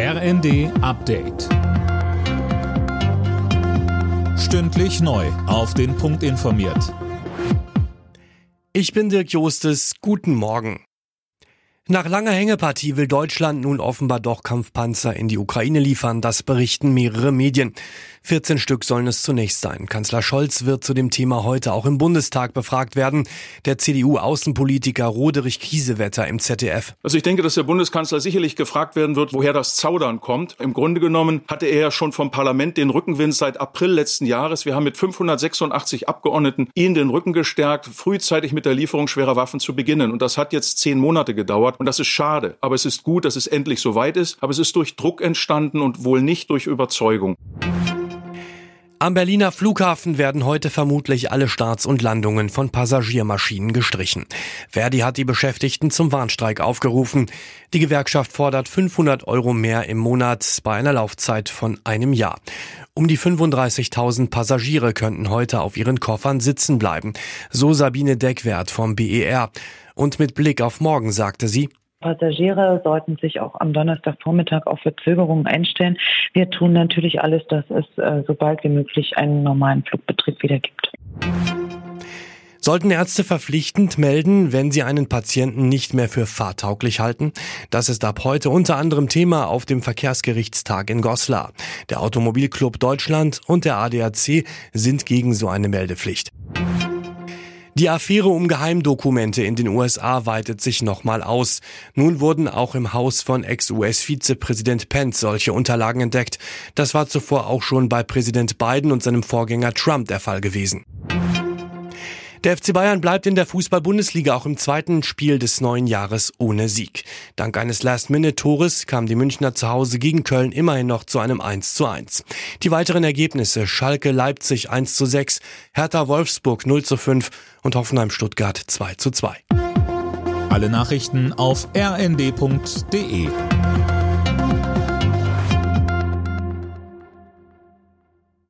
RND Update. Stündlich neu. Auf den Punkt informiert. Ich bin Dirk Jostes. Guten Morgen. Nach langer Hängepartie will Deutschland nun offenbar doch Kampfpanzer in die Ukraine liefern, das berichten mehrere Medien. 14 Stück sollen es zunächst sein. Kanzler Scholz wird zu dem Thema heute auch im Bundestag befragt werden. Der CDU-Außenpolitiker Roderich Kiesewetter im ZDF. Also ich denke, dass der Bundeskanzler sicherlich gefragt werden wird, woher das Zaudern kommt. Im Grunde genommen hatte er ja schon vom Parlament den Rückenwind seit April letzten Jahres. Wir haben mit 586 Abgeordneten ihn den Rücken gestärkt, frühzeitig mit der Lieferung schwerer Waffen zu beginnen. Und das hat jetzt zehn Monate gedauert. Und das ist schade. Aber es ist gut, dass es endlich so weit ist. Aber es ist durch Druck entstanden und wohl nicht durch Überzeugung. Am Berliner Flughafen werden heute vermutlich alle Starts und Landungen von Passagiermaschinen gestrichen. Verdi hat die Beschäftigten zum Warnstreik aufgerufen. Die Gewerkschaft fordert 500 Euro mehr im Monat bei einer Laufzeit von einem Jahr. Um die 35.000 Passagiere könnten heute auf ihren Koffern sitzen bleiben, so Sabine Deckwert vom BER. Und mit Blick auf morgen sagte sie, Passagiere sollten sich auch am Donnerstagvormittag auf Verzögerungen einstellen. Wir tun natürlich alles, dass es äh, so bald wie möglich einen normalen Flugbetrieb wieder gibt. Sollten Ärzte verpflichtend melden, wenn sie einen Patienten nicht mehr für fahrtauglich halten? Das ist ab heute unter anderem Thema auf dem Verkehrsgerichtstag in Goslar. Der Automobilclub Deutschland und der ADAC sind gegen so eine Meldepflicht. Die Affäre um Geheimdokumente in den USA weitet sich nochmal aus. Nun wurden auch im Haus von Ex-US-Vizepräsident Pence solche Unterlagen entdeckt. Das war zuvor auch schon bei Präsident Biden und seinem Vorgänger Trump der Fall gewesen. Der FC Bayern bleibt in der Fußball-Bundesliga auch im zweiten Spiel des neuen Jahres ohne Sieg. Dank eines Last-Minute-Tores kam die Münchner zu Hause gegen Köln immerhin noch zu einem 1 zu 1. Die weiteren Ergebnisse Schalke Leipzig 1 zu 6, Hertha Wolfsburg 0 zu 5 und Hoffenheim Stuttgart 2 zu 2. Alle Nachrichten auf rnd.de